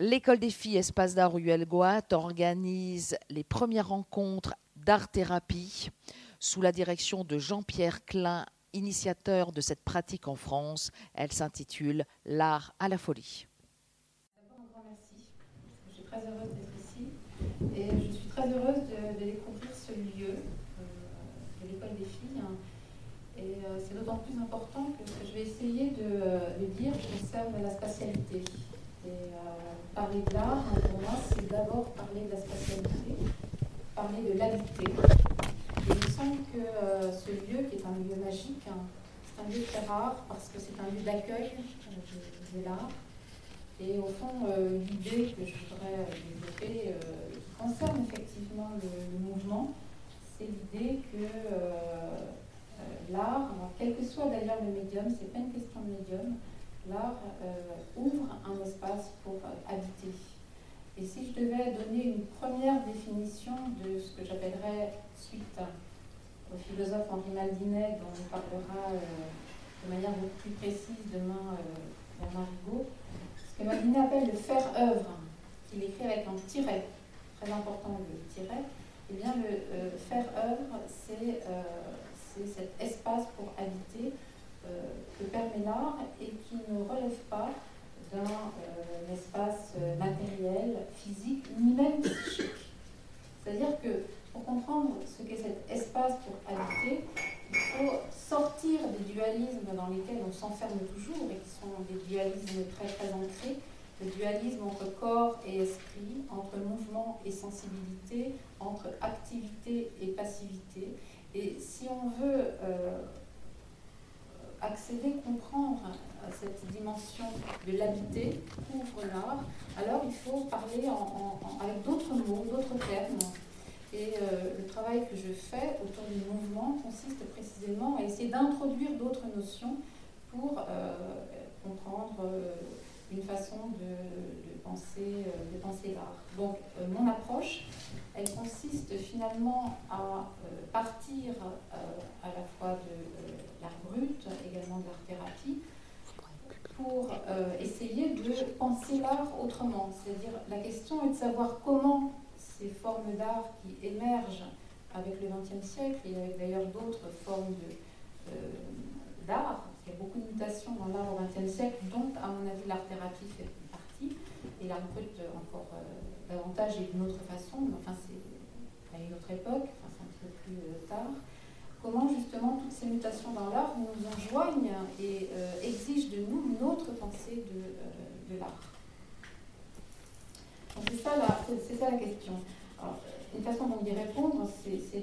l'école des filles Espace d'art Ruel Goat organise les premières rencontres d'art-thérapie sous la direction de Jean-Pierre Klein, initiateur de cette pratique en France. Elle s'intitule L'art à la folie. D'abord, un grand merci. Je suis très heureuse d'être ici et je suis très heureuse de, découvrir ce lieu euh, de l'école des filles. Et euh, c'est d'autant plus important que que je vais essayer de, dire concerne la spatialité. Euh, parler de l'art, pour moi, c'est d'abord parler de la spatialité, parler de l'habité. Et il me semble que euh, ce lieu, qui est un lieu magique, hein, c'est un lieu très rare parce que c'est un lieu d'accueil euh, de, l'art. Et au fond, euh, l'idée que je voudrais développer, qui concerne effectivement le, mouvement, c'est l'idée que l'art, quel que soit d'ailleurs le médium, c'est pas une question de médium, l'art euh, ouvre un espace pour euh, habiter. Et si je devais donner une première définition de ce que j'appellerais, suite au philosophe Henri Maldinet, dont on parlera euh, de manière beaucoup plus précise demain euh, Bernard Rigaud, ce que Maldinet appelle le faire-œuvre, qu'il écrit avec un tiret, très important le tiret, eh bien le faire-œuvre, c'est euh, c'est cet espace pour habiter euh, que permet l'art et qui ne relève pas d'un euh, espace euh, matériel, physique, ni même psychique. C'est-à-dire que pour comprendre ce qu'est cet espace pour habiter, il faut sortir des dualismes dans lesquels on s'enferme toujours et qui sont des dualismes très très ancrés, le dualisme entre corps et esprit, entre et sensibilité, entre activité et passivité. Et si on veut euh, accéder, comprendre à cette dimension de l'habiter, couvre l'art, alors il faut parler avec d'autres mots, d'autres termes. Et euh, le travail que je fais autour du mouvement consiste précisément à essayer d'introduire d'autres notions pour euh, comprendre euh, une façon de penser, euh, de l'art. Donc euh, mon approche, elle consiste finalement à euh, partir à la fois de l'art brut, également de l'art-thérapie, pour euh, essayer de penser l'art autrement. C'est-à-dire la question est de savoir comment ces formes d'art qui émergent avec le XXe siècle et avec d'ailleurs d'autres formes d'art, qu'il y a beaucoup de mutations dans l'art au XXe siècle, dont à mon avis l'art-thérapie fait partie, et l'art brut euh, encore euh, davantage et d'une autre façon, mais enfin c'est à une autre époque, enfin, c'est un peu plus euh, tard. Comment justement toutes ces mutations dans l'art nous enjoignent et euh, exigent de nous une autre pensée de, l'art? C'est ça, la, la question. Une façon d'y répondre, c'est,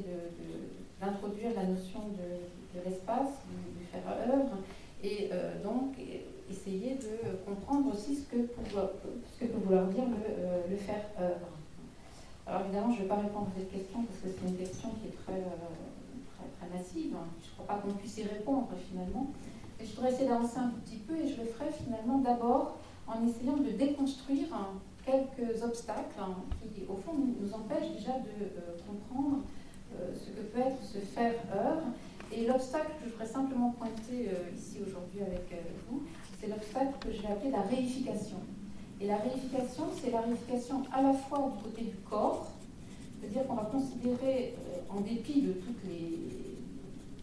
d'introduire la notion de, l'espace, du, du faire-œuvre, et donc essayer de comprendre aussi ce que, peut vouloir dire le, euh, le faire-œuvre. Alors évidemment, je ne vais pas répondre à cette question parce que c'est une question qui est très, euh, très, massive. Je ne crois pas qu'on puisse y répondre finalement. Et je voudrais essayer d'avancer un petit peu et je le ferai finalement d'abord en essayant de déconstruire hein, quelques obstacles hein, qui, au fond, nous, empêchent déjà de euh, comprendre ce que peut être ce faire-œuvre. Et l'obstacle que je voudrais simplement pointer ici aujourd'hui avec vous, c'est l'obstacle que j'ai appelé la réification. Et la réification, c'est la réification à la fois du côté du corps, c'est-à-dire qu'on va considérer, euh, en dépit de tous les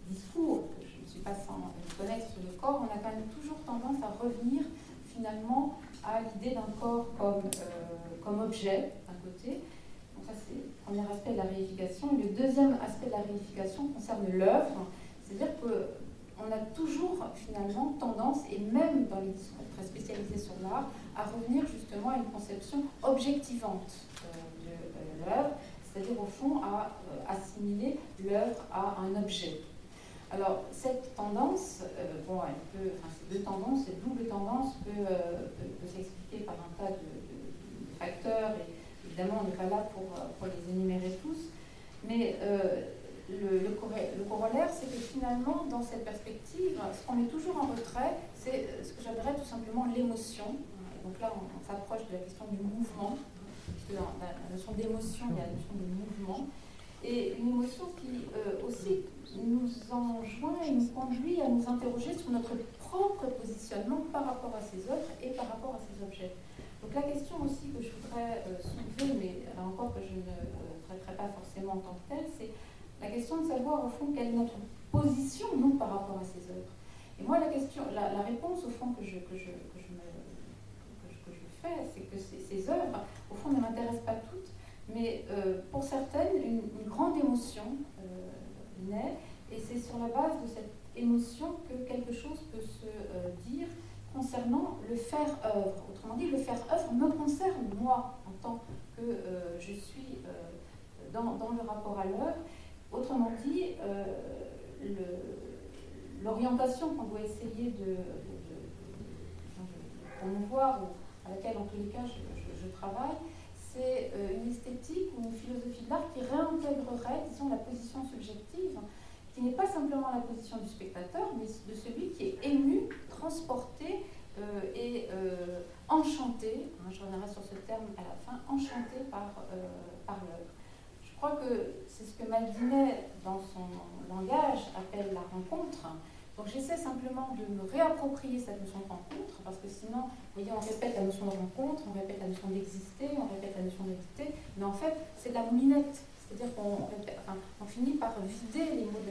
discours, que je ne suis pas sans connaître sur le corps, on a quand même toujours tendance à revenir finalement à l'idée d'un corps comme, euh, comme objet, d'un côté. Donc ça, c'est le premier aspect de la réification. Le deuxième aspect de la réification concerne l'œuvre, c'est-à-dire qu'on a toujours finalement tendance, et même dans les discours très spécialisés sur l'art, à revenir justement à une conception objectivante euh, de euh, l'œuvre, c'est-à-dire au fond à euh, assimiler l'œuvre à un objet. Alors cette tendance, bon, elle peut, ces deux tendances, cette double tendance peut, s'expliquer par un tas de, de- de facteurs, et évidemment on n'est pas là pour, les énumérer tous, mais le, corollaire, c'est que finalement, dans cette perspective, ce qu'on met toujours en retrait, c'est euh, ce que j'appellerais tout simplement l'émotion. Donc là, on, s'approche de la question du mouvement, puisque dans la, notion d'émotion, il y a la notion de mouvement. Et une émotion qui euh, aussi nous enjoint et nous conduit à nous interroger sur notre propre positionnement par rapport à ces œuvres et par rapport à ces objets. Donc la question aussi que je voudrais soulever, mais encore que je ne traiterai pas forcément en tant que telle, c'est la question de savoir au fond quelle est notre position, nous, par rapport à ces œuvres. Et moi, la question, la, réponse au fond que je, que je, que je, me, fais, c'est que ces, œuvres, au fond, ne m'intéressent pas toutes, mais euh, pour certaines, une, grande émotion euh, naît, et c'est sur la base de cette émotion que quelque chose peut se euh, dire concernant le faire-œuvre. Autrement dit, le faire-œuvre me concerne, moi, en tant que je suis dans, dans, le rapport à l'œuvre. Autrement dit, l'orientation qu'on doit essayer de, promouvoir, ou à laquelle en tous les cas je, travaille, c'est euh, une esthétique ou une philosophie de l'art qui réintégrerait, disons, la position subjective, qui n'est pas simplement la position du spectateur, mais de celui qui est ému, transporté euh, et euh, enchanté, hein, je reviendrai sur ce terme à la fin, enchanté par, par l'œuvre. Je crois que c'est ce que Maldinet, dans son langage, appelle la rencontre. Donc j'essaie simplement de me réapproprier cette notion de rencontre, parce que sinon, vous voyez, on répète la notion de rencontre, on répète la notion d'exister, on répète la notion d'exister, mais en fait, c'est de la moulinette. C'est-à-dire qu'on on finit par vider les mots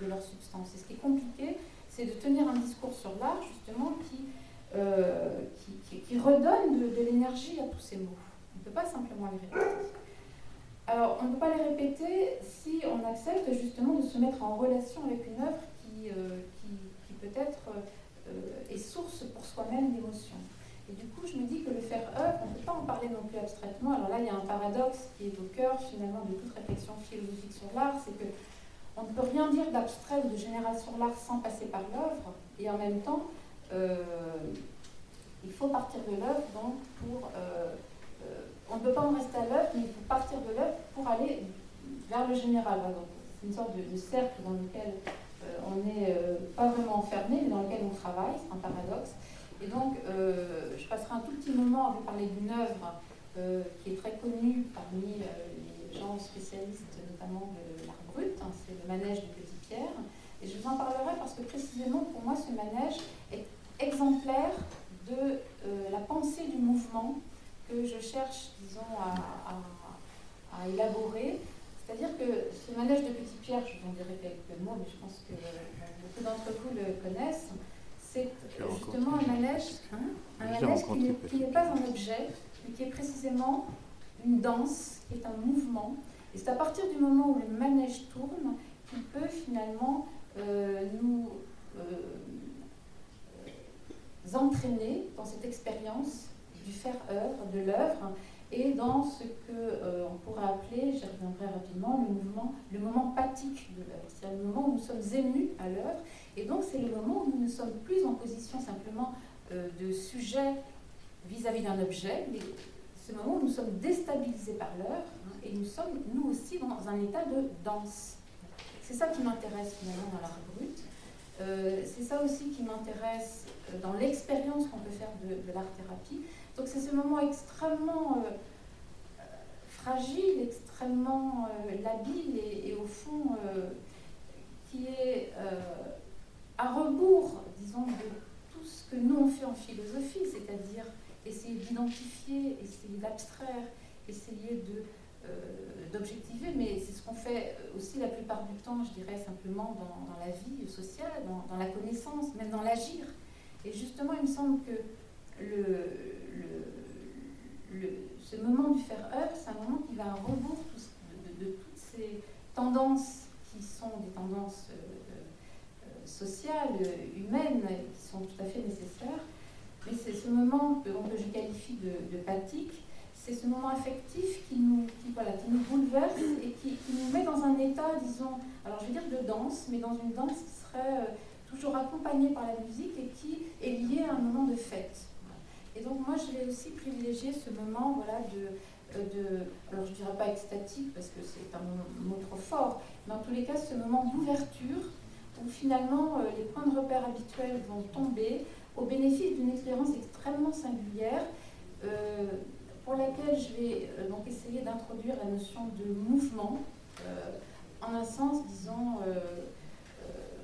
de, leur substance. Et ce qui est compliqué, c'est de tenir un discours sur l'art, justement, qui, euh, qui, redonne de l'énergie à tous ces mots. On ne peut pas simplement les répéter. Alors, on ne peut pas les répéter si on accepte justement de se mettre en relation avec une œuvre qui, euh, peut-être euh, est source pour soi-même d'émotions. Et du coup, je me dis que le faire œuvre, on ne peut pas en parler non plus abstraitement. Alors là, il y a un paradoxe qui est au cœur finalement de toute réflexion philosophique sur l'art, c'est que on ne peut rien dire d'abstrait ou de général sur l'art sans passer par l'œuvre, et en même temps, euh, il faut partir de l'œuvre donc pour on ne peut pas en rester à l'œuvre, mais il faut partir de l'œuvre pour aller vers le général. C'est une sorte de, cercle dans lequel euh, on n'est euh, pas vraiment enfermé, mais dans lequel on travaille, c'est un paradoxe. Et donc, euh, je passerai un tout petit moment à vous parler d'une œuvre qui est très connue parmi les gens spécialistes, notamment de l'art brut, hein, c'est le manège de Petit Pierre. Et je vous en parlerai parce que précisément pour moi, ce manège est exemplaire de la pensée du mouvement que je cherche, disons, à, élaborer. C'est-à-dire que ce manège de Petit Pierre, je vous en dirai quelques mots, mais je pense que beaucoup d'entre vous le connaissent, c'est justement un manège, hein, un manège qui n'est pas un objet, mais qui est précisément une danse, qui est un mouvement. Et c'est à partir du moment où le manège tourne qu'il peut finalement euh, nous euh, entraîner dans cette expérience du faire-œuvre, de l'œuvre, et dans ce que euh, on pourrait appeler, j'y reviendrai rapidement, le mouvement, le moment pathique de l'œuvre, c'est-à-dire le moment où nous sommes émus à l'œuvre, et donc c'est le moment où nous ne sommes plus en position simplement euh, de sujet vis-à-vis d'un objet, mais ce moment où nous sommes déstabilisés par l'œuvre, hein, et nous sommes nous aussi dans un état de danse. C'est ça qui m'intéresse finalement dans l'art brut. Euh, c'est ça aussi qui m'intéresse dans l'expérience qu'on peut faire de, de l'art-thérapie, donc c'est ce moment extrêmement euh, euh, fragile, extrêmement euh, labile et, au fond qui est à rebours, disons, de tout ce que nous on fait en philosophie, c'est-à-dire essayer d'identifier, essayer d'abstraire, essayer d'objectiver, mais c'est ce qu'on fait aussi la plupart du temps, je dirais simplement dans, la vie sociale, dans, dans, la connaissance, même dans l'agir. Et justement, il me semble que ce moment du faire œuvre, c'est un moment qui va à rebours de, toutes ces tendances qui sont des tendances euh, euh, sociales, humaines, qui sont tout à fait nécessaires. Mais c'est ce moment que, je qualifie de, de pathique, c'est ce moment affectif qui nous, voilà, qui nous bouleverse et qui, nous met dans un état, disons, alors je vais dire de danse, mais dans une danse qui serait euh, toujours accompagnée par la musique et qui est liée à un moment de fête. Et donc moi, je vais aussi privilégier ce moment voilà, de, euh, de alors je ne dirais pas extatique parce que c'est un mot trop fort, mais en tous les cas, ce moment d'ouverture où finalement euh, les points de repère habituels vont tomber au bénéfice d'une expérience extrêmement singulière euh, pour laquelle je vais donc essayer d'introduire la notion de mouvement en un sens, disons,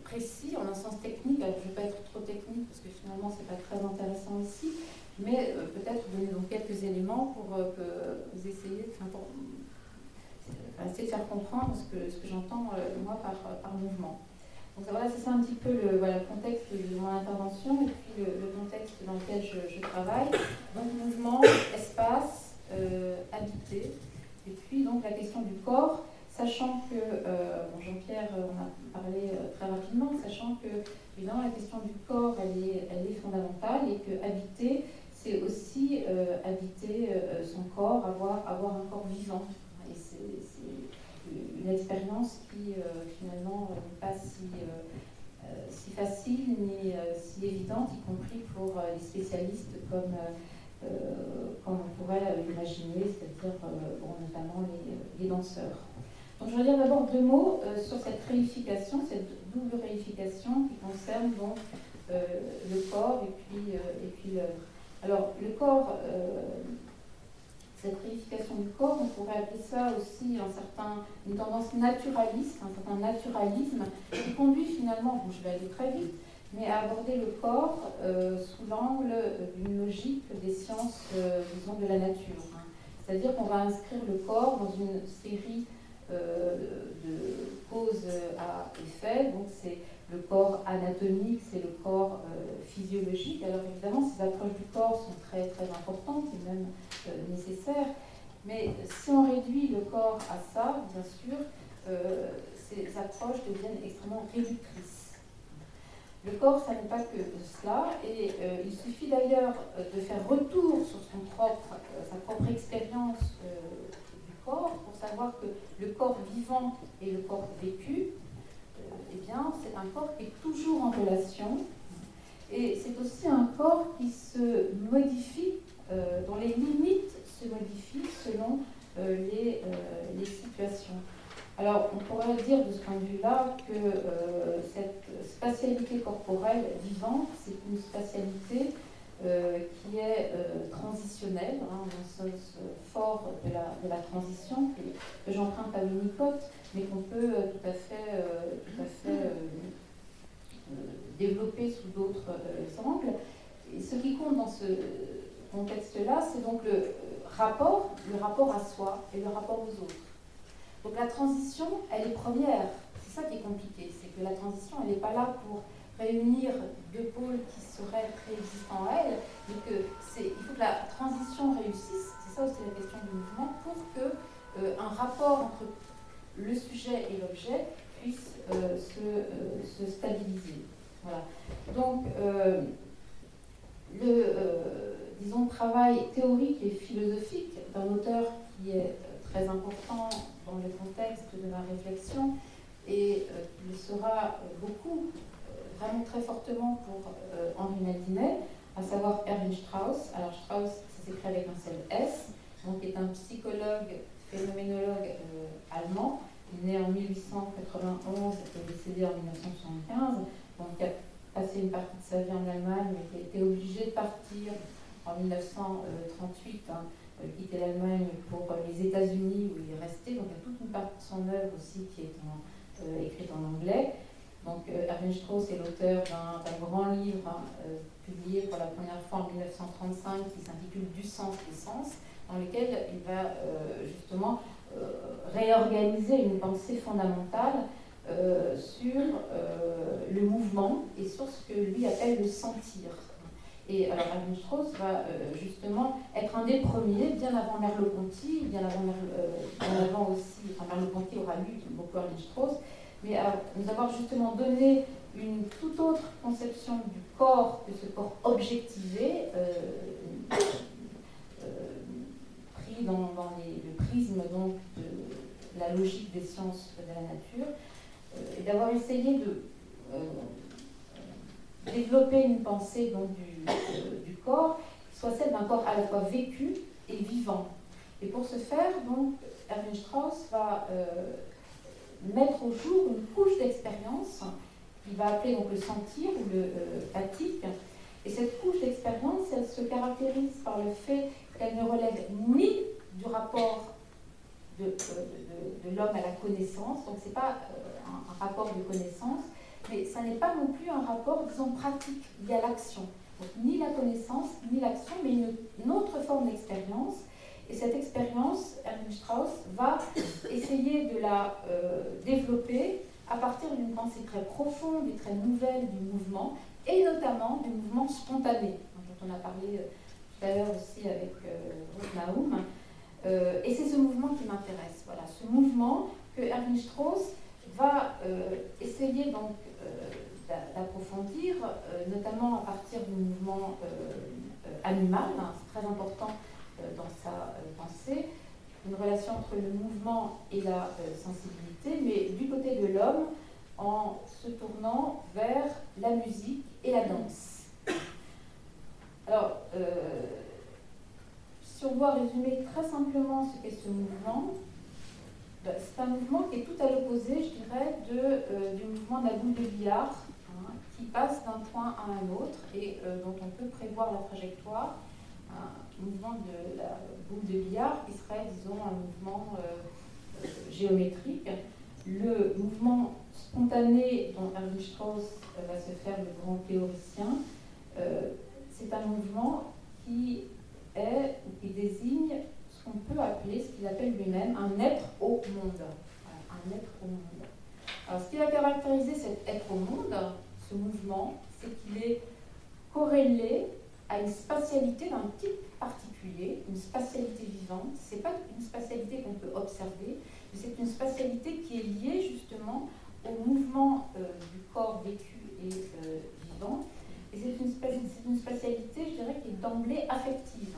précis, en un sens technique. Je ne vais pas être trop technique parce que finalement, ce n'est pas très intéressant ici, mais peut-être donner donc quelques éléments pour que vous essayiez, pour, essayer de faire comprendre ce que, ce que j'entends moi par, par mouvement. Donc voilà, c'est ça un petit peu le, voilà, contexte de mon intervention et puis le, contexte dans lequel je, travaille. Donc mouvement, espace, habité, et puis donc la question du corps sachant que, euh, Jean-Pierre en a parlé euh, très rapidement, sachant que évidemment la question du corps elle est, elle est fondamentale et que habiter, c'est aussi euh, habiter son corps, avoir, avoir un corps vivant. Et c'est une expérience qui finalement n'est pas si, facile ni si évidente, y compris pour les spécialistes comme, comme on pourrait l'imaginer, c'est-à-dire notamment les, les danseurs. Donc, je vais dire d'abord deux mots euh, sur cette réification, cette double réification qui concerne donc euh, le corps et puis, euh, et puis l'œuvre. Alors, le corps, cette réification du corps, on pourrait appeler ça aussi un certain, une tendance naturaliste, un certain naturalisme qui conduit finalement, je vais aller très vite, mais à aborder le corps sous l'angle d'une logique des sciences, disons, de la nature. Hein. C'est-à-dire qu'on va inscrire le corps dans une série euh, de cause à effet. Donc c'est le corps anatomique, c'est le corps euh, physiologique. Alors évidemment, ces approches du corps sont très très importantes et même euh, nécessaires. Mais si on réduit le corps à ça, bien sûr, ces approches deviennent extrêmement réductrices. Le corps, ça n'est pas que cela, et il suffit d'ailleurs de faire retour sur son propre, sa propre expérience pour savoir que le corps vivant et le corps vécu, euh, eh bien, c'est un corps qui est toujours en relation. Et c'est aussi un corps qui se modifie, euh, dont les limites se modifient selon euh, les, les, situations. Alors, on pourrait dire de ce point de vue-là que cette spatialité corporelle vivante, c'est une spatialité euh, qui est euh, transitionnel, hein, dans le sens euh, fort de la, transition, que, j'emprunte à Winnicott, mais qu'on peut tout à fait, tout à fait développer sous d'autres angles. Et ce qui compte dans ce contexte-là, c'est donc le rapport, le rapport à soi et le rapport aux autres. Donc la transition, elle est première. C'est ça qui est compliqué, c'est que la transition, elle n'est pas là pour réunir deux pôles qui seraient préexistants à elle, mais que c'est, il faut que la transition réussisse, c'est ça aussi la question du mouvement, pour que euh, un rapport entre le sujet et l'objet puisse euh, se, euh, se, stabiliser. Voilà. Donc, le disons, travail théorique et philosophique d'un auteur qui est très important dans le contexte de ma réflexion et le sera beaucoup vraiment très fortement pour euh, Henri Maldinet, à savoir Erwin Strauss. Alors Strauss, ça s'écrit avec un seul S, donc est un psychologue, phénoménologue euh, allemand, né en 1891 et décédé en 1975, donc il a passé une partie de sa vie en Allemagne, mais qui a été obligé de partir en 1938, hein, euh, quitter l'Allemagne pour les États-Unis où il est resté, donc il y a toute une partie de son œuvre aussi qui est écrite en anglais. Donc, euh, Erwin Strauss est l'auteur d'un grand livre hein, euh, publié pour la première fois en 1935 qui s'intitule Du sens des sens, dans lequel il va euh, justement réorganiser une pensée fondamentale sur le mouvement et sur ce que lui appelle le sentir. Et alors Erwin Strauss va justement être un des premiers, bien avant Merleau-Ponty, bien avant, bien avant aussi, enfin Merleau-Ponty aura lu beaucoup Erwin Strauss, mais à nous avoir justement donné une toute autre conception du corps que ce corps objectivé, euh, euh, pris dans, le prisme donc de la logique des sciences de la nature, euh, et d'avoir essayé de développer une pensée donc, du, du, corps qui soit celle d'un corps à la fois vécu et vivant. Et pour ce faire, donc, Erwin Strauss va mettre au jour une couche d'expérience qu'il va appeler donc le sentir ou le euh, Et cette couche d'expérience, elle se caractérise par le fait qu'elle ne relève ni du rapport de, euh, de, l'homme à la connaissance, donc ce n'est pas euh, un, rapport de connaissance, mais ça n'est pas non plus un rapport, disons, pratique lié à l'action. ni la connaissance, ni l'action, mais une, autre forme d'expérience. Et cette expérience, Erwin Strauss va essayer de la euh, développer à partir d'une pensée très profonde et très nouvelle du mouvement, et notamment du mouvement spontané, dont on a parlé euh, tout à l'heure aussi avec euh, euh, et c'est ce mouvement qui m'intéresse. Voilà, ce mouvement que Erwin Strauss va essayer donc d'approfondir, notamment à partir du mouvement animal. Hein, c'est très important dans sa pensée une relation entre le mouvement et la sensibilité, mais du côté de l'homme, en se tournant vers la musique et la danse. Alors, euh, si on doit résumer très simplement ce qu'est ce mouvement, ben, c'est un mouvement qui est tout à l'opposé, je dirais, de, euh, du mouvement de la boule de billard, hein, qui passe d'un point à un autre et euh, dont on peut prévoir la trajectoire. Un mouvement de la boule de billard qui serait, disons, un mouvement géométrique. Le mouvement spontané dont Erwin Strauss va se faire le grand théoricien, c'est un mouvement qui est ou qui désigne ce qu'on peut appeler, ce qu'il appelle lui-même un être au monde. un être au monde. Alors, ce qui va caractériser cet être au monde, ce mouvement, c'est qu'il est corrélé à une spatialité d'un type particulier, une spatialité vivante. Ce n'est pas une spatialité qu'on peut observer, mais c'est une spatialité qui est liée justement au mouvement euh, du corps vécu et euh, vivant et c'est une, spatialité, je dirais, qui est d'emblée affective.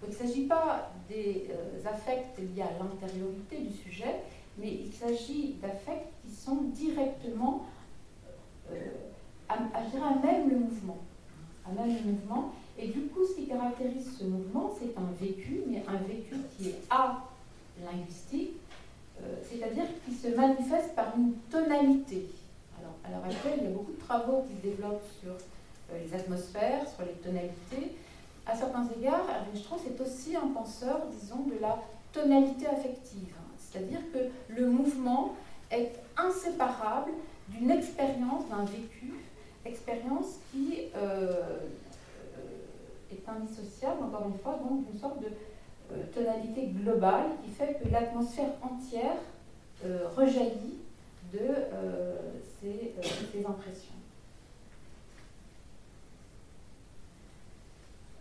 Donc il ne s'agit pas des euh, affects liés à l'intériorité du sujet, mais il s'agit d'affects qui sont directement euh, à, à, même le mouvement. À même mouvement. Et du coup, ce qui caractérise ce mouvement, c'est un vécu, mais un vécu qui est à linguistique, euh, c'est-à-dire qui se manifeste par une tonalité. Alors, à l'heure actuelle, il y a beaucoup de travaux qui se développent sur euh, les atmosphères, sur les tonalités. À certains égards, Erwin Strauss est aussi un penseur, disons, de la tonalité affective. C'est-à-dire que le mouvement est inséparable d'une expérience, d'un vécu, expérience qui euh, est indissociable, encore une fois, donc d'une sorte de euh, tonalité globale qui fait que l'atmosphère entière rejaillit de ces impressions.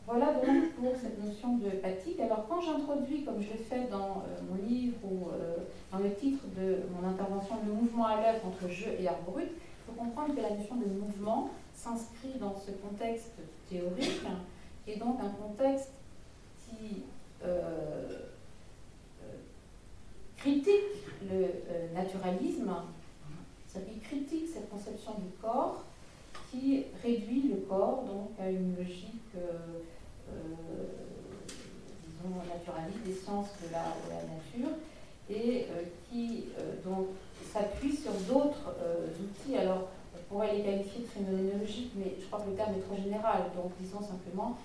Voilà donc pour cette notion de pathique. Alors quand j'introduis, comme je l'ai fait dans euh, mon livre ou euh, dans le titre de mon intervention, le mouvement à l'œuvre entre jeu et art brut, il faut comprendre que la notion de mouvement s'inscrit dans ce contexte théorique, est donc un contexte qui euh, critique le naturalisme, c'est-à-dire qui critique cette conception du corps qui réduit le corps donc à une logique euh, disons, naturaliste des sciences de la, nature et euh, qui euh, donc s'appuie sur d'autres outils. Alors, on pourrait les qualifier de phénoménologiques, mais je crois que le terme est trop général. Donc, disons simplement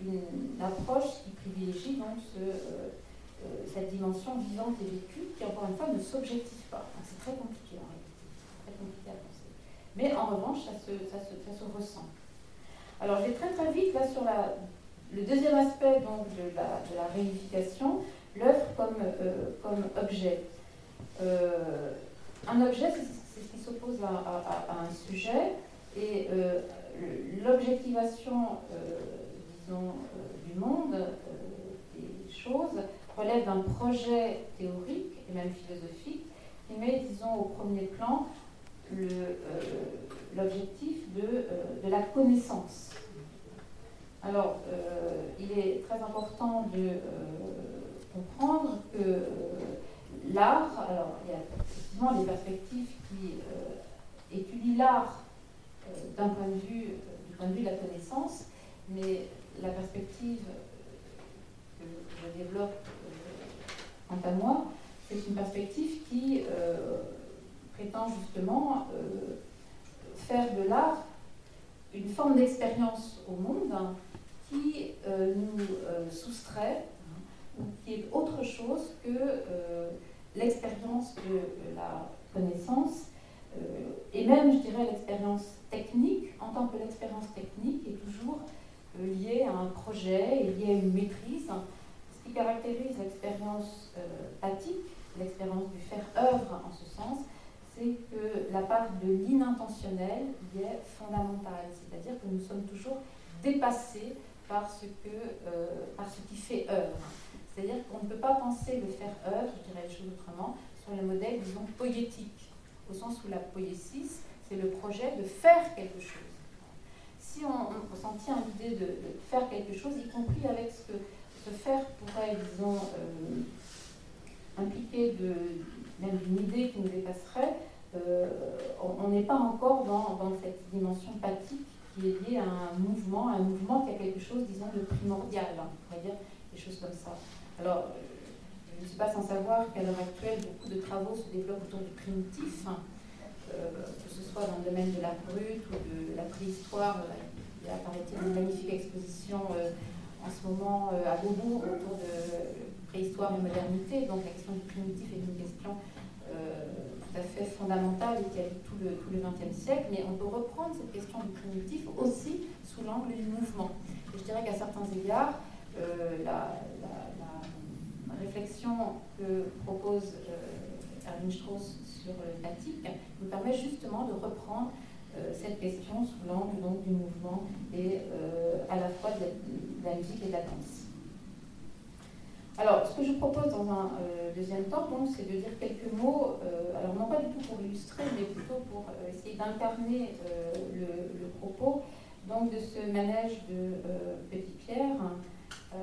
une approche qui privilégie donc cette dimension vivante et vécue qui, encore une fois, ne s'objective pas. C'est très compliqué en réalité. Très compliqué à penser. Mais en revanche, ça se, ça ça se ressent. Alors je vais très très vite là sur le deuxième aspect donc, de, la, réunification, l'œuvre comme, euh, comme objet. Euh, un objet, c'est ce qui s'oppose à, un sujet, et euh, l'objectivation, disons, du monde, des choses, relève d'un projet théorique et même philosophique qui met, disons, au premier plan l'objectif de, de, la connaissance. Alors, il est très important de comprendre que euh, l'art, alors il y a effectivement des perspectives qui étudient l'art d'un point de vue, du point de vue de la connaissance, mais la perspective que je développe quant à moi, c'est une perspective qui prétend justement faire de l'art une forme d'expérience au monde qui euh, nous euh, soustrait, ou qui est autre chose que euh, l'expérience de la connaissance et même, je dirais, l'expérience technique, en tant que l'expérience technique est toujours liée à un projet et liée à une maîtrise. Ce qui caractérise l'expérience pathique, l'expérience du faire œuvre en ce sens, c'est que la part de l'inintentionnel y est fondamentale. C'est-à-dire que nous sommes toujours dépassés par ce, que, euh, par ce qui fait œuvre. C'est-à-dire qu'on ne peut pas penser le faire œuvre, je dirais les choses autrement, sur le modèle, disons, poétique, au sens où la poésie, c'est le projet de faire quelque chose. Si on, on tient à l'idée de, faire quelque chose, y compris avec ce que ce faire pourrait, disons, euh, impliquer même d'une idée qui nous dépasserait, euh, on n'est pas encore dans, cette dimension pathique qui est liée à un mouvement, un mouvement qui a quelque chose, disons, de primordial, hein, on va dire des choses comme ça. Alors, je ne suis pas sans savoir qu'à l'heure actuelle, beaucoup de travaux se développent autour du primitif, hein, euh, que ce soit dans le domaine de la brute ou de la préhistoire. Il y a, paraît-il, une magnifique exposition euh, en ce moment à Beaubourg autour de préhistoire et modernité. Donc la question du primitif est une question euh, tout à fait fondamentale et qui a tout le, tout le XXe siècle, mais on peut reprendre cette question du primitif aussi sous l'angle du mouvement. Et je dirais qu'à certains égards, euh, la, réflexion que propose euh, Erwin Strauss sur l'attique nous permet justement de reprendre cette question sous l'angle du mouvement et à la fois de la musique et de la danse. Alors, ce que je propose dans un euh, deuxième temps, c'est de dire quelques mots, euh, alors non pas du tout pour illustrer, mais plutôt pour euh, essayer d'incarner le, propos donc, de ce manège de Petit Pierre, qui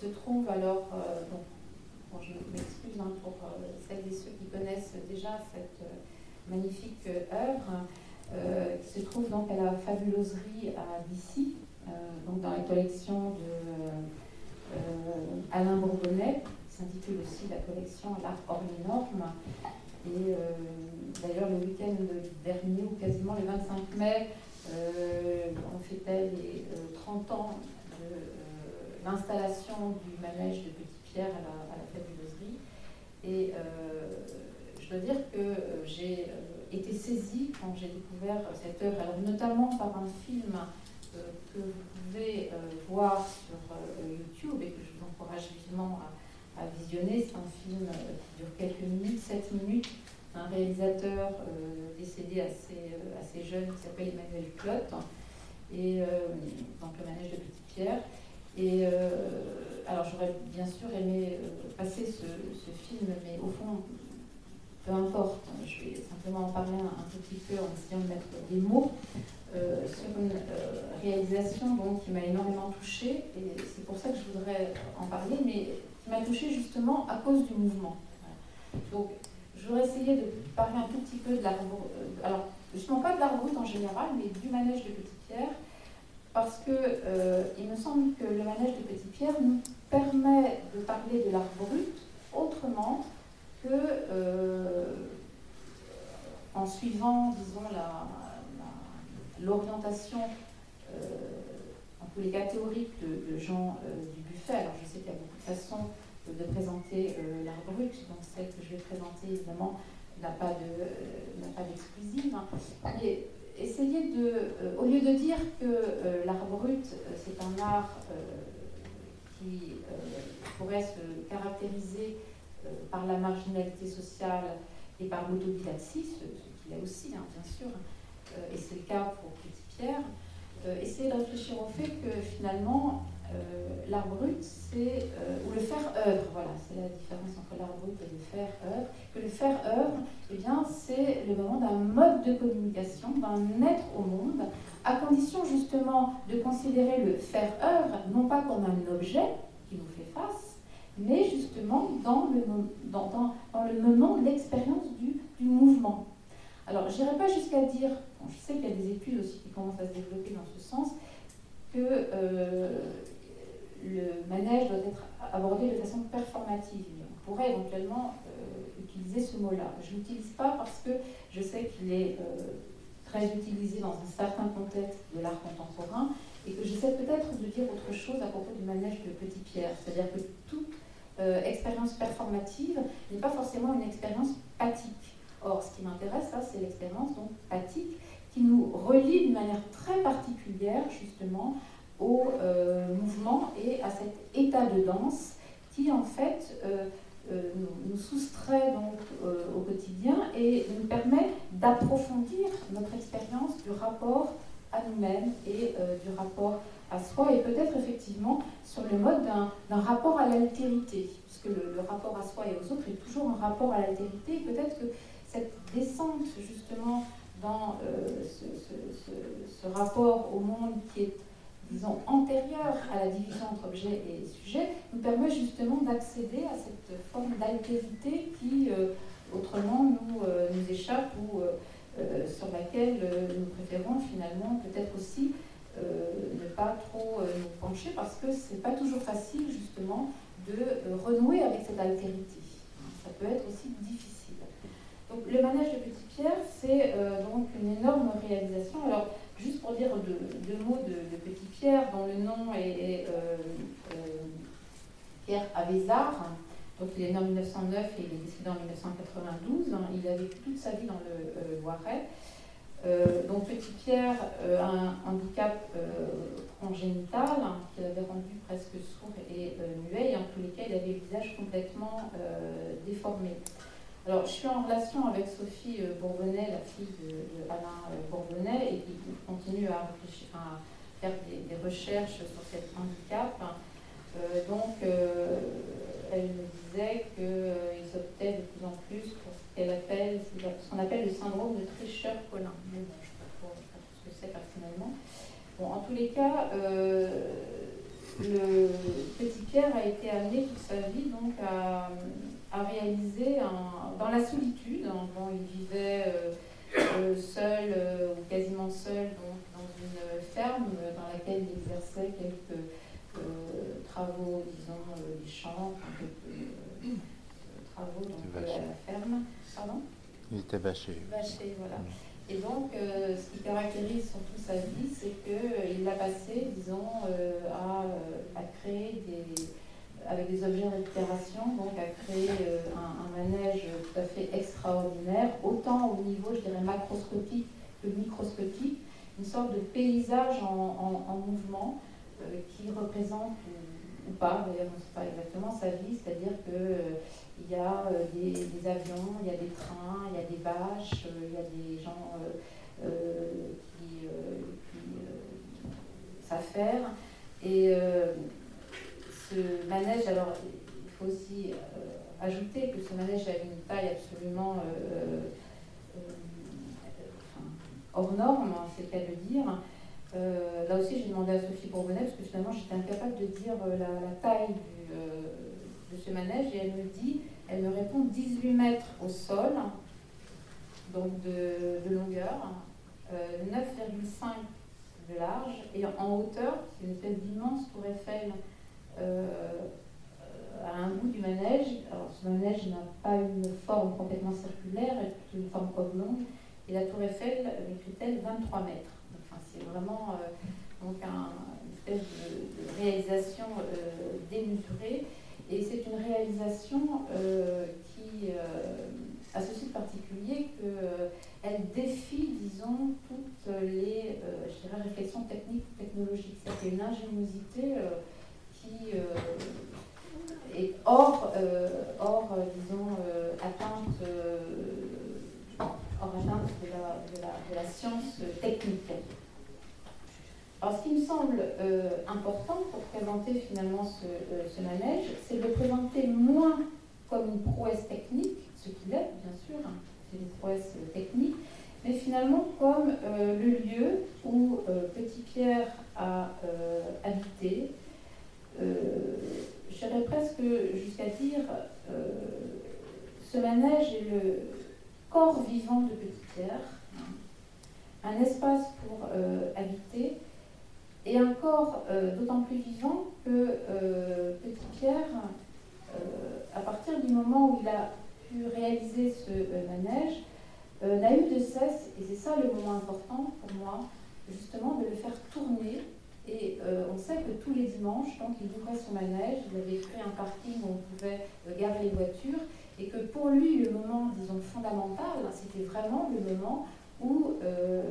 se trouve alors, bon, je m'excuse hein, pour celles et ceux qui connaissent déjà cette magnifique œuvre, qui se trouve donc à la fabuloserie à Dissy, donc dans la collection de euh, Alain Bourbonnet, qui s'intitule aussi la collection L'art hors les normes. Et euh, d'ailleurs, le week-end dernier, ou quasiment le 25 mai, euh, on fêtait les 30 ans l'installation du manège de Petit Pierre à la, à la. Et je dois dire que j'ai été saisie quand j'ai découvert cette œuvre, notamment par un film que vous pouvez euh, voir sur euh, YouTube et que je vous encourage vivement à, visionner. C'est un film euh, qui dure quelques minutes, 7 minutes, un réalisateur décédé assez, assez jeune qui s'appelle Emmanuel Clotte, et donc le manège de Petit Pierre. Et alors j'aurais bien sûr aimé passer ce, film, mais au fond, peu importe, je vais simplement en parler un, un petit peu en essayant de mettre des mots. Euh, sur une euh, réalisation qui m'a énormément touchée, et c'est pour ça que je voudrais en parler, mais qui m'a touchée justement à cause du mouvement. Donc, je voudrais essayer de parler un tout petit peu de euh, alors justement pas de l'arbre en général, mais du manège de Petit Pierre, parce que il me semble que le manège de Petit Pierre nous permet de parler de l'art brut autrement que en suivant, disons, l'orientation, euh, en tous les cas théorique, de, Jean euh, Dubuffet. Alors je sais qu'il y a beaucoup de façons de présenter euh, l'art brut, donc celle que je vais présenter évidemment n'a pas d'exclusive. Essayer de, au lieu de dire que l'art brut c'est un art qui pourrait se caractériser par la marginalité sociale et par l'autodidactie, ce, qu'il a aussi, hein, bien sûr, euh, et c'est le cas pour Petit Pierre, euh, essayer de réfléchir au fait que finalement, euh, l'art brut, c'est, ou le faire œuvre, voilà, c'est la différence entre l'art brut et le faire œuvre, que le faire œuvre, eh bien, c'est le moment d'un mode de communication, d'un être au monde, à condition justement de considérer le faire œuvre non pas comme un objet qui nous fait face, mais justement dans le, dans, dans le moment de l'expérience du, du mouvement. Alors, je n'irai pas jusqu'à dire, je sais qu'il y a des études aussi qui commencent à se développer dans ce sens, que euh, le manège doit être abordé de façon performative. On pourrait éventuellement euh, utiliser ce mot-là. Je ne l'utilise pas parce que je sais qu'il est euh, très utilisé dans un certain contexte de l'art contemporain et que j'essaie peut-être de dire autre chose à propos du manège de Petit Pierre. C'est-à-dire que toute expérience performative n'est pas forcément une expérience pathique Or, ce qui m'intéresse, là, c'est l'expérience donc pathique qui nous relie d'une manière très particulière, justement, au mouvement et à cet état de danse qui, en fait, nous, soustrait donc au quotidien et nous permet d'approfondir notre expérience du rapport à nous-mêmes et du rapport à soi et peut-être effectivement sur le mode d'un rapport à l'altérité, puisque le, rapport à soi et aux autres est toujours un rapport à l'altérité. Peut-être que cette descente justement dans euh, ce, rapport au monde qui est, disons, antérieur à la division entre objet et sujet, nous permet justement d'accéder à cette forme d'altérité qui, euh, autrement, nous, euh, nous échappe ou sur laquelle nous préférons finalement peut-être aussi euh, ne pas trop euh, nous pencher parce que c'est pas toujours facile justement de euh, renouer avec cette altérité. Ça peut être aussi difficile. Donc le manège de Petit Pierre, c'est donc une énorme réalisation. Alors juste pour dire deux, mots de, Petit Pierre, dont le nom est, Pierre Avézard. Donc il est né en 1909 et il est décédé en 1992. Il a vécu toute sa vie dans le Loiret. Euh, donc Petit Pierre euh, a un handicap euh, congénital hein, qui l'avait rendu presque sourd et muet, et en tous les cas, il avait le visage complètement déformé. Alors, je suis en relation avec Sophie Bourbonnais, la fille de, Alain Bourbonnais, et qui continue à, à faire des, recherches sur cet handicap. donc, elle me disait qu'ils optaient de plus en plus pour ce qu'on appelle le syndrome de tricheur-colin. Je ne sais pas ce que c'est personnellement. Bon, en tous les cas, euh, le petit Pierre a été amené toute sa vie donc à, réaliser dans la solitude. Hein, il vivait euh, euh, seul ou quasiment seul donc, dans une ferme dans laquelle il exerçait quelques travaux, disons, des champs, quelques travaux donc, à la ferme. Il était bâché. Bâché, voilà. Mm. Et donc, euh, ce qui caractérise surtout sa vie, c'est qu'il l'a passé, disons, euh, à, créer des, avec des objets de récupération, donc à créer euh, un, manège tout à fait extraordinaire, autant au niveau, je dirais, macroscopique que microscopique, une sorte de paysage en, mouvement qui représente, ou, pas, d'ailleurs, on ne sait pas exactement sa vie, c'est-à-dire que il y a euh, des, avions, il y a des trains, il y a des vaches, euh, il y a des gens euh, qui, s'affairent. Et ce manège, alors il faut aussi ajouter que ce manège a une taille absolument hors norme, hein, c'est le cas de dire. là aussi, j'ai demandé à Sophie Bourbonnais, parce que finalement, j'étais incapable de dire la, taille de ce manège et elle me dit, elle me répond 18 mètres au sol, donc de, longueur, 9,5 euh, de large et en hauteur, c'est une espèce d'immense tour Eiffel euh, à un bout du manège. Alors ce manège n'a pas une forme complètement circulaire, elle une forme oblongue et la tour Eiffel, écrit-elle, 23 mètres. Enfin, c'est vraiment euh, donc une espèce de, réalisation démesurée. Et c'est une réalisation euh, qui euh, a ceci de particulier qu'elle euh, défie, disons, toutes les réflexions techniques technologiques. C'est une ingéniosité qui est hors, hors disons, atteinte, hors atteinte de la, science technique. Alors, ce qui me semble euh, important pour présenter finalement euh, ce, manège, c'est de le présenter moins comme une prouesse technique, ce qu'il est, bien sûr, hein, c'est une prouesse technique, mais finalement comme euh, le lieu où Petit Pierre a habité. J'irais presque jusqu'à dire ce manège est le corps vivant de Petit Pierre, hein, un espace pour habiter et un corps euh, d'autant plus vivant que euh, Petit Pierre, euh, à partir du moment où il a pu réaliser ce manège, n'a eu de cesse, et c'est ça le moment important pour moi, justement de le faire tourner Et euh, on sait que tous les dimanches, donc, il ouvrait son manège, il avait créé un parking où on pouvait euh, garer les voitures, et que pour lui, le moment, disons, fondamental, c'était vraiment le moment où euh,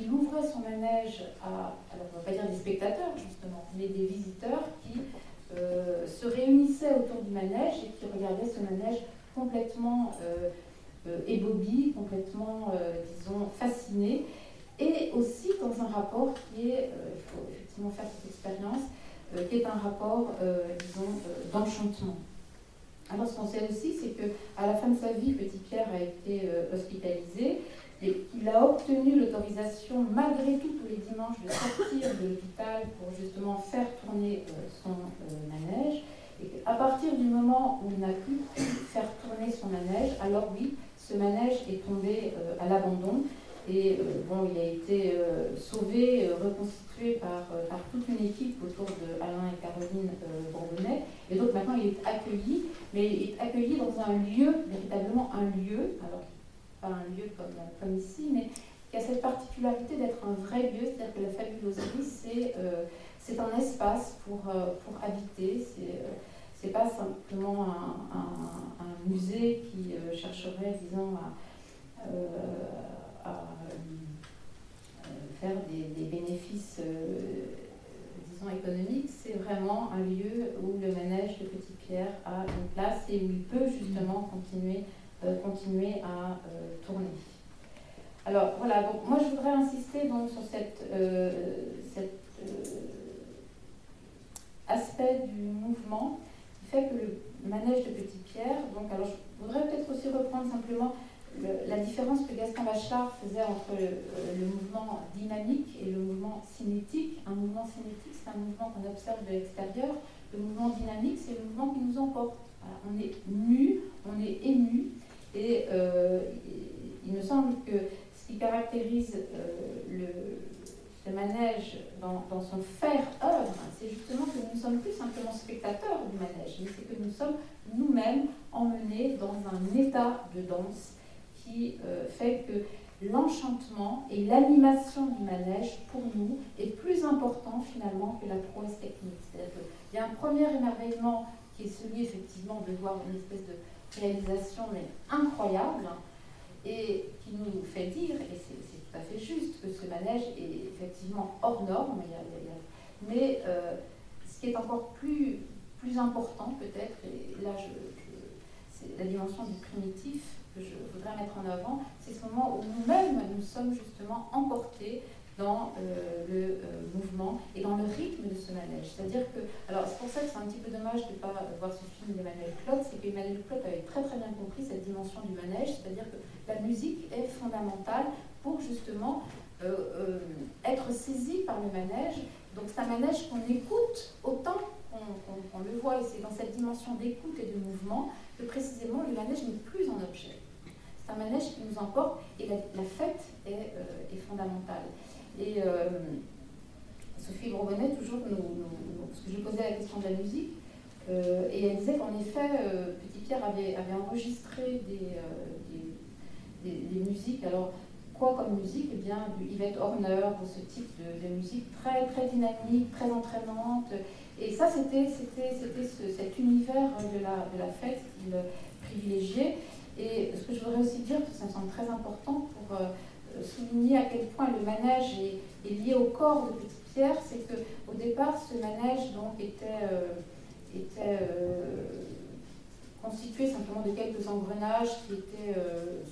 il ouvrait son manège à, alors on ne va pas dire des spectateurs justement, mais des visiteurs qui se réunissaient autour du manège et qui regardaient ce manège complètement ébobi, complètement, disons, fasciné et aussi dans un rapport qui est, euh, il faut effectivement faire cette expérience, euh, qui est un rapport, euh, disons, d'enchantement. Alors ce qu'on sait aussi, c'est qu'à la fin de sa vie, Petit Pierre a été hospitalisé et qu'il a obtenu l'autorisation, malgré tout, tous les dimanches, de sortir de l'hôpital pour justement faire tourner son manège. Et qu'à partir du moment où il n'a plus pu faire tourner son manège, alors oui, ce manège est tombé à l'abandon. Et euh, bon, il a été euh, sauvé, euh, reconstitué par, par, toute une équipe autour de Alain et Caroline Bourbonnais. Et donc maintenant, il est accueilli, mais il est accueilli dans un lieu, véritablement un lieu, alors pas un lieu comme, ici, mais qui a cette particularité d'être un vrai lieu, c'est-à-dire que la fabuloserie, c'est c'est un espace pour, pour habiter. C'est n'est pas simplement un, un, musée qui chercherait, disons, à, euh, faire des, bénéfices, euh, disons, économiques, c'est vraiment un lieu où le manège de Petit Pierre a une place et où il peut justement continuer, euh, continuer à tourner. Alors voilà, donc moi je voudrais insister donc sur cet aspect du mouvement qui fait que le manège de Petit Pierre, donc alors je voudrais peut-être aussi reprendre simplement la différence que Gaston Bachelard faisait entre le, mouvement dynamique et le mouvement cinétique. Un mouvement cinétique, c'est un mouvement qu'on observe de l'extérieur. Le mouvement dynamique, c'est le mouvement qui nous emporte. on est mu, on est ému. Et euh, il, me semble que ce qui caractérise euh, le, ce manège dans, dans son faire-œuvre, c'est justement que nous ne sommes plus simplement spectateurs du manège, mais c'est que nous sommes nous-mêmes emmenés dans un état de danse qui euh, fait que l'enchantement et l'animation du manège, pour nous, est plus important finalement que la prouesse technique. Qu'il y a un premier émerveillement qui est celui effectivement de voir une espèce de réalisation mais incroyable et qui nous fait dire, et c'est tout à fait juste, que ce manège est effectivement hors norme, mais ce qui est encore plus, important peut-être, et là c'est la dimension du primitif, je voudrais mettre en avant, c'est ce moment où nous-mêmes, nous sommes justement emportés dans euh, le euh, mouvement et dans le rythme de ce manège. C'est-à-dire que, alors c'est pour ça que c'est un petit peu dommage de ne pas voir ce film d'Emmanuel Claude, c'est qu'Emmanuel Claude avait très très bien compris cette dimension du manège, c'est-à-dire que la musique est fondamentale pour justement euh, être saisie par le manège. Donc c'est un manège qu'on écoute autant qu'on le voit, et c'est dans cette dimension d'écoute et de mouvement que précisément le manège n'est plus un objet un manège qui nous emporte et la, fête est, euh, est, fondamentale. Et euh, Sophie Bourbonnet, toujours, nous, parce que je posais la question de la musique, euh, et elle disait qu'en effet, Petit Pierre avait, enregistré des, des, musiques. Alors, quoi comme musique? Eh bien, du Yvette Horner, ce type de, musique très, très dynamique, très entraînante. Et ça, c'était cet univers de la, de la fête qu'il privilégiait. Et ce que je voudrais aussi dire, parce que ça me semble très important pour euh, souligner à quel point le manège est, lié au corps de Petite Pierre, c'est qu'au départ, ce manège donc, était, euh, était euh, constitué simplement de quelques engrenages qui étaient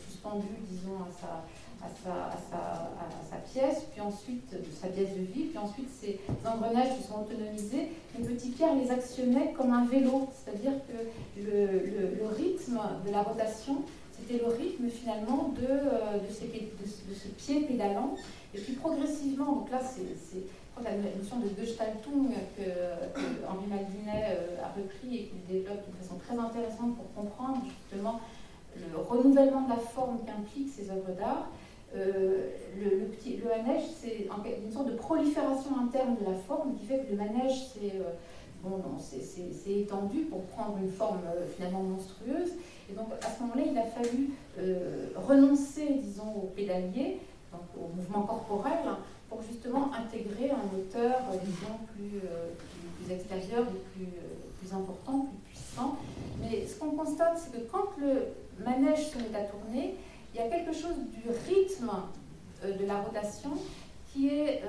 suspendus, disons, à sa, à sa, pièce, puis ensuite sa pièce de vie, puis ensuite ces engrenages se sont autonomisés. Mais Petit Pierre les actionnait comme un vélo, c'est-à-dire que le, le, rythme de la rotation, c'était le rythme finalement de, euh, de, ces, de, ce pied pédalant. Et puis progressivement, donc là c'est la notion de Gestaltung que, que Henri Maldinet euh, a repris et qu'il développe de façon très intéressante pour comprendre justement le renouvellement de la forme qu'impliquent ces œuvres d'art. Euh, le, manège, c'est une sorte de prolifération interne de la forme qui fait que le manège s'est euh, bon, étendu pour prendre une forme euh, finalement monstrueuse. Et donc à ce moment-là, il a fallu renoncer, disons, au pédalier, donc au mouvement corporel, pour justement intégrer un moteur, disons, plus, plus, extérieur, plus, plus important, plus puissant. Mais ce qu'on constate, c'est que quand le manège se met à tourner, il y a quelque chose du rythme de la rotation qui est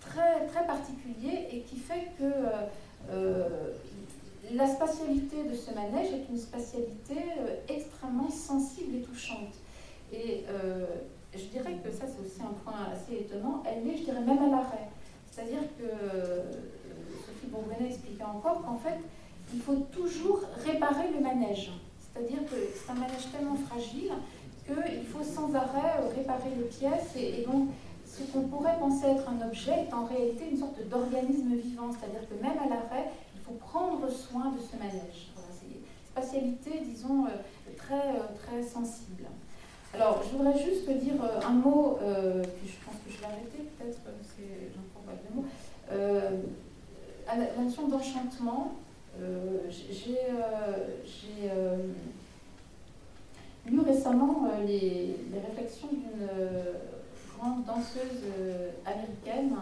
très, très particulier et qui fait que la spatialité de ce manège est une spatialité euh, extrêmement sensible et touchante. Et euh, je dirais que ça, c'est aussi un point assez étonnant. Elle est, je dirais, même à l'arrêt. C'est-à-dire que euh, Sophie Bourgonnet expliquait encore qu'en fait, il faut toujours réparer le manège. C'est-à-dire que c'est un manège tellement fragile qu'il faut sans arrêt réparer les pièces. Et, donc, ce qu'on pourrait penser être un objet est en réalité une sorte d'organisme vivant. C'est-à-dire que même à l'arrêt, prendre soin de ce manège. Voilà, c'est une spatialité, disons, euh, très, euh, très sensible. Alors, je voudrais juste dire euh, un mot, que je pense que je vais arrêter peut-être, j'en prends pas de mots. à la, notion d'enchantement, j'ai lu récemment les, les réflexions d'une grande danseuse américaine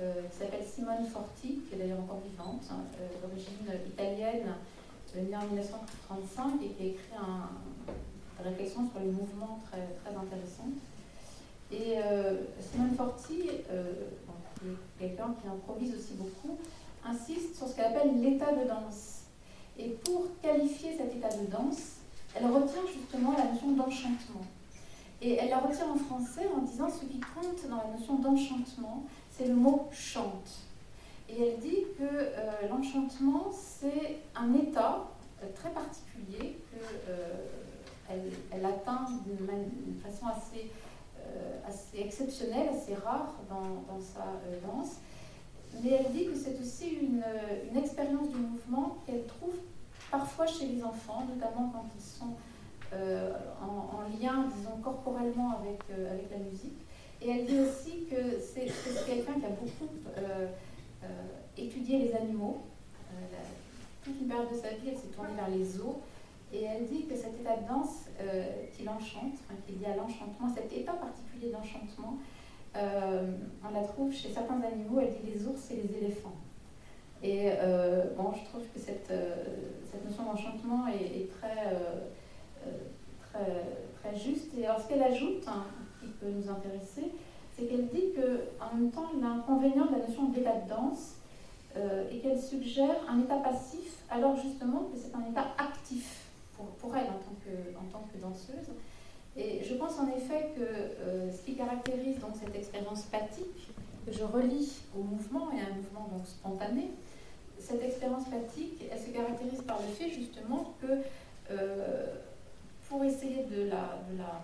euh, qui s'appelle Simone Forti, qui est d'ailleurs encore vivante, hein, euh, d'origine italienne, euh, née en 1935 et qui a écrit un, une réflexion sur les mouvements très, très intéressante. Et Simone Forti, quelqu'un qui improvise aussi beaucoup, insiste sur ce qu'elle appelle l'état de danse. Et pour qualifier cet état de danse, elle retient justement la notion d'enchantement. Et elle la retient en français en disant ce qui compte dans la notion d'enchantement, c'est le mot chante. Et elle dit que euh, l'enchantement, c'est un état euh, très particulier qu'elle euh, atteint d'une façon assez, assez exceptionnelle, assez rare dans, dans sa danse. Mais elle dit que c'est aussi une, une expérience du mouvement qu'elle trouve parfois chez les enfants, notamment quand ils sont en, en, lien, disons, corporellement avec, avec la musique. Et elle dit aussi que c'est quelqu'un qui a beaucoup euh, euh, étudié les animaux. Euh, toute une période de sa vie, elle s'est tournée vers les zoos. Et elle dit que cet état de danse qui l'enchante, enfin, qu'il y a l'enchantement, cet état particulier d'enchantement, on la trouve chez certains animaux. Elle dit les ours et les éléphants. Et bon, je trouve que cette, cette notion d'enchantement est, très, très, très, juste. Et alors, ce qu'elle ajoute, hein, peut nous intéresser, c'est qu'elle dit qu'en même temps, l'inconvénient de la notion d'état de danse euh, est qu'elle suggère un état passif, alors justement que c'est un état actif pour, pour elle en tant, que, en tant que danseuse. Et je pense en effet que euh, ce qui caractérise donc cette expérience pathique, que je relie au mouvement et à un mouvement donc spontané, cette expérience pathique, elle se caractérise par le fait justement que euh, pour essayer de la, de la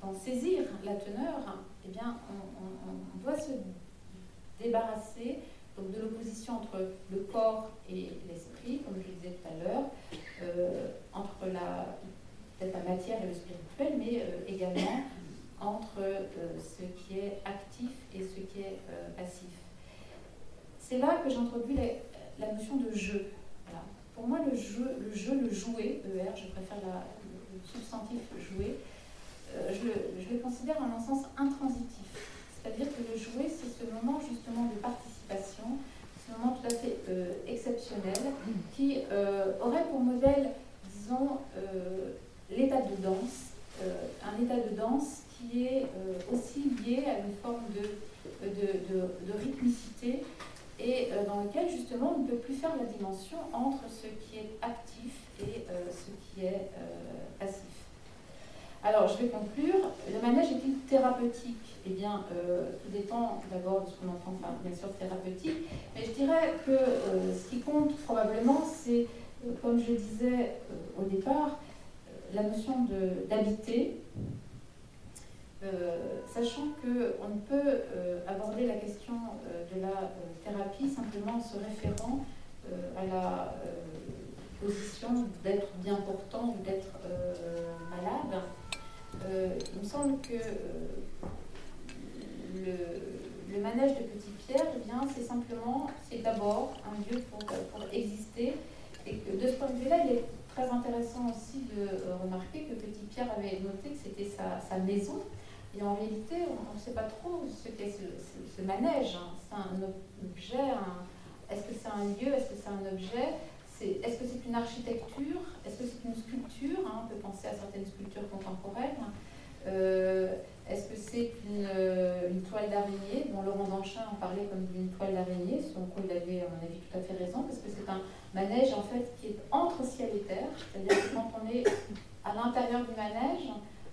d'en saisir la teneur, eh bien, on, doit se débarrasser donc, de l'opposition entre le corps et l'esprit, comme je le disais tout à l'heure, euh, entre la, la matière et le spirituel, mais euh, également entre ce qui est actif et ce qui est passif. C'est là que j'introduis la, notion de jeu. Pour moi, le jeu, le jeu, le jouer, ER, je préfère le substantif jouer, euh, je, le, considère en un sens intransitif. C'est-à-dire que le jouer, c'est ce moment justement de participation, ce moment tout à fait euh, exceptionnel, qui euh, aurait pour modèle, disons, l'état de danse, un état de danse qui est aussi lié à une forme de, de, rythmicité et dans lequel justement on ne peut plus faire la dimension entre ce qui est actif et ce qui est passif. Alors, je vais conclure. Le manège est-il thérapeutique? Eh bien, euh, tout dépend d'abord de ce qu'on entend par, bien sûr, thérapeutique. Mais je dirais que euh, ce qui compte probablement, c'est, euh, comme je disais au départ, la notion d'habiter, sachant qu'on ne peut aborder la question de la thérapie simplement en se référant à la position d'être bien portant ou d'être malade. Euh, il me semble que euh, le, manège de Petit Pierre, eh c'est simplement, c'est d'abord un lieu pour, pour, exister. Et que de ce point de vue-là, il est très intéressant aussi de euh, remarquer que Petit Pierre avait noté que c'était sa, maison, Et en réalité, on ne sait pas trop ce qu'est ce, manège. Hein. C'est un objet, est-ce que c'est un lieu, est-ce que c'est un objet? Est-ce que c'est une architecture? Est-ce que c'est une sculpture? Hein, On peut penser à certaines sculptures contemporaines. Euh, est-ce que c'est euh, une, toile d'araignée? Laurent Danchin en parlait comme d'une toile d'araignée, son quoi il avait, à mon avis, tout à fait raison, parce que c'est un manège en fait qui est entre ciel et terre. C'est-à-dire que quand on est à l'intérieur du manège,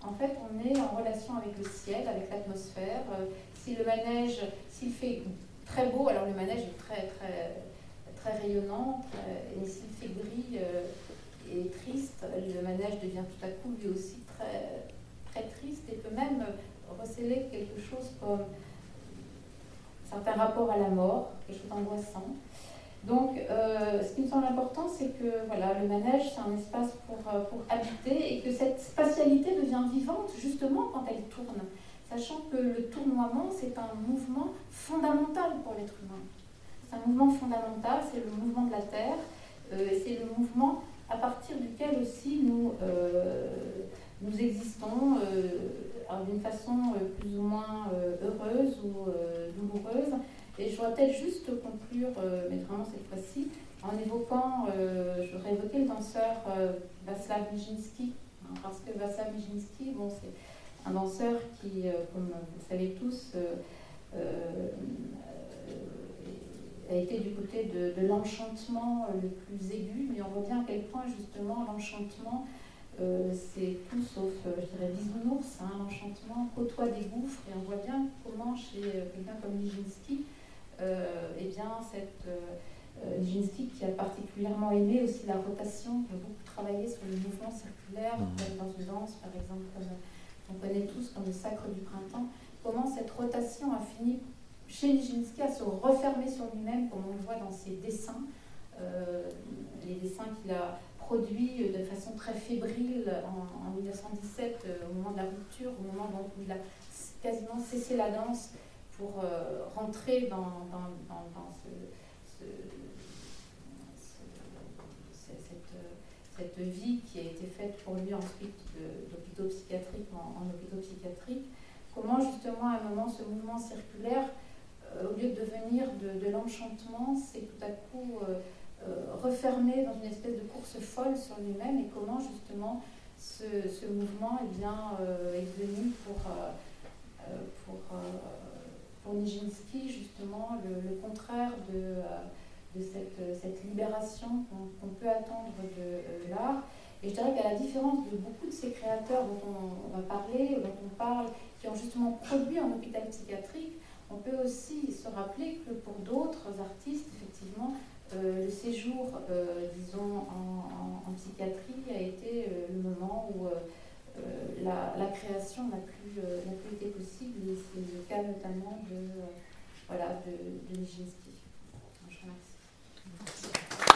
en fait, on est en relation avec le ciel, avec l'atmosphère. Euh, si le manège, s'il fait très beau, alors le manège est très, très très rayonnant, et s'il fait gris euh, et triste, le manège devient tout à coup lui aussi très, très triste et peut même receler quelque chose comme un certain rapport à la mort, quelque chose d'angoissant. Donc, euh, ce qui me semble important, c'est que voilà, le manège, c'est un espace pour, euh, pour habiter et que cette spatialité devient vivante justement quand elle tourne, sachant que le tournoiement, c'est un mouvement fondamental pour l'être humain un mouvement fondamental, c'est le mouvement de la Terre, euh, c'est le mouvement à partir duquel aussi nous, nous existons d'une façon plus ou moins heureuse ou douloureuse. Et je voudrais peut-être juste conclure, mais vraiment cette fois-ci, en évoquant, je voudrais évoquer le danseur Václav Nijinsky, hein, parce que Václav Nijinsky, bon, c'est un danseur qui, comme vous le savez tous, a été du côté de, l'enchantement euh, le plus aigu, mais on voit bien à quel point justement l'enchantement, euh, c'est tout sauf, euh, je dirais, bisounours, hein, l'enchantement côtoie des gouffres, et on voit bien comment chez quelqu'un comme Nijinsky, eh bien, cette, Nijinsky qui a particulièrement aimé aussi la rotation, qui a beaucoup travaillé sur le mouvement circulaire, mmh. dans une danse par exemple, comme on connaît tous comme le sacre du printemps, comment cette rotation a fini chez Nijinsky à se refermer sur lui-même, comme on le voit dans ses dessins, euh, les dessins qu'il a produits de façon très fébrile en, 1917, euh, au moment de la rupture, au moment où il a quasiment cessé la danse pour euh, rentrer dans, cette, vie qui a été faite pour lui ensuite d'hôpitaux psychiatriques en, en hôpitaux psychiatriques. Comment justement à un moment ce mouvement circulaire euh, au lieu de devenir de, l'enchantement, c'est tout à coup euh, refermé dans une espèce de course folle sur lui-même? Et comment justement ce, mouvement eh bien, est devenu pour, pour, pour Nijinsky justement le, contraire de, de cette, cette, libération qu'on peut attendre de l'art. Et je dirais qu'à la différence de beaucoup de ces créateurs dont on, va parler, dont on parle, qui ont justement produit un hôpital psychiatrique, on peut aussi se rappeler que pour d'autres artistes, effectivement, euh, le séjour, euh, disons, en, psychiatrie a été euh, le moment où la, création n'a plus, plus, été possible. Et c'est le cas notamment de, voilà, de, de. Je vous remercie.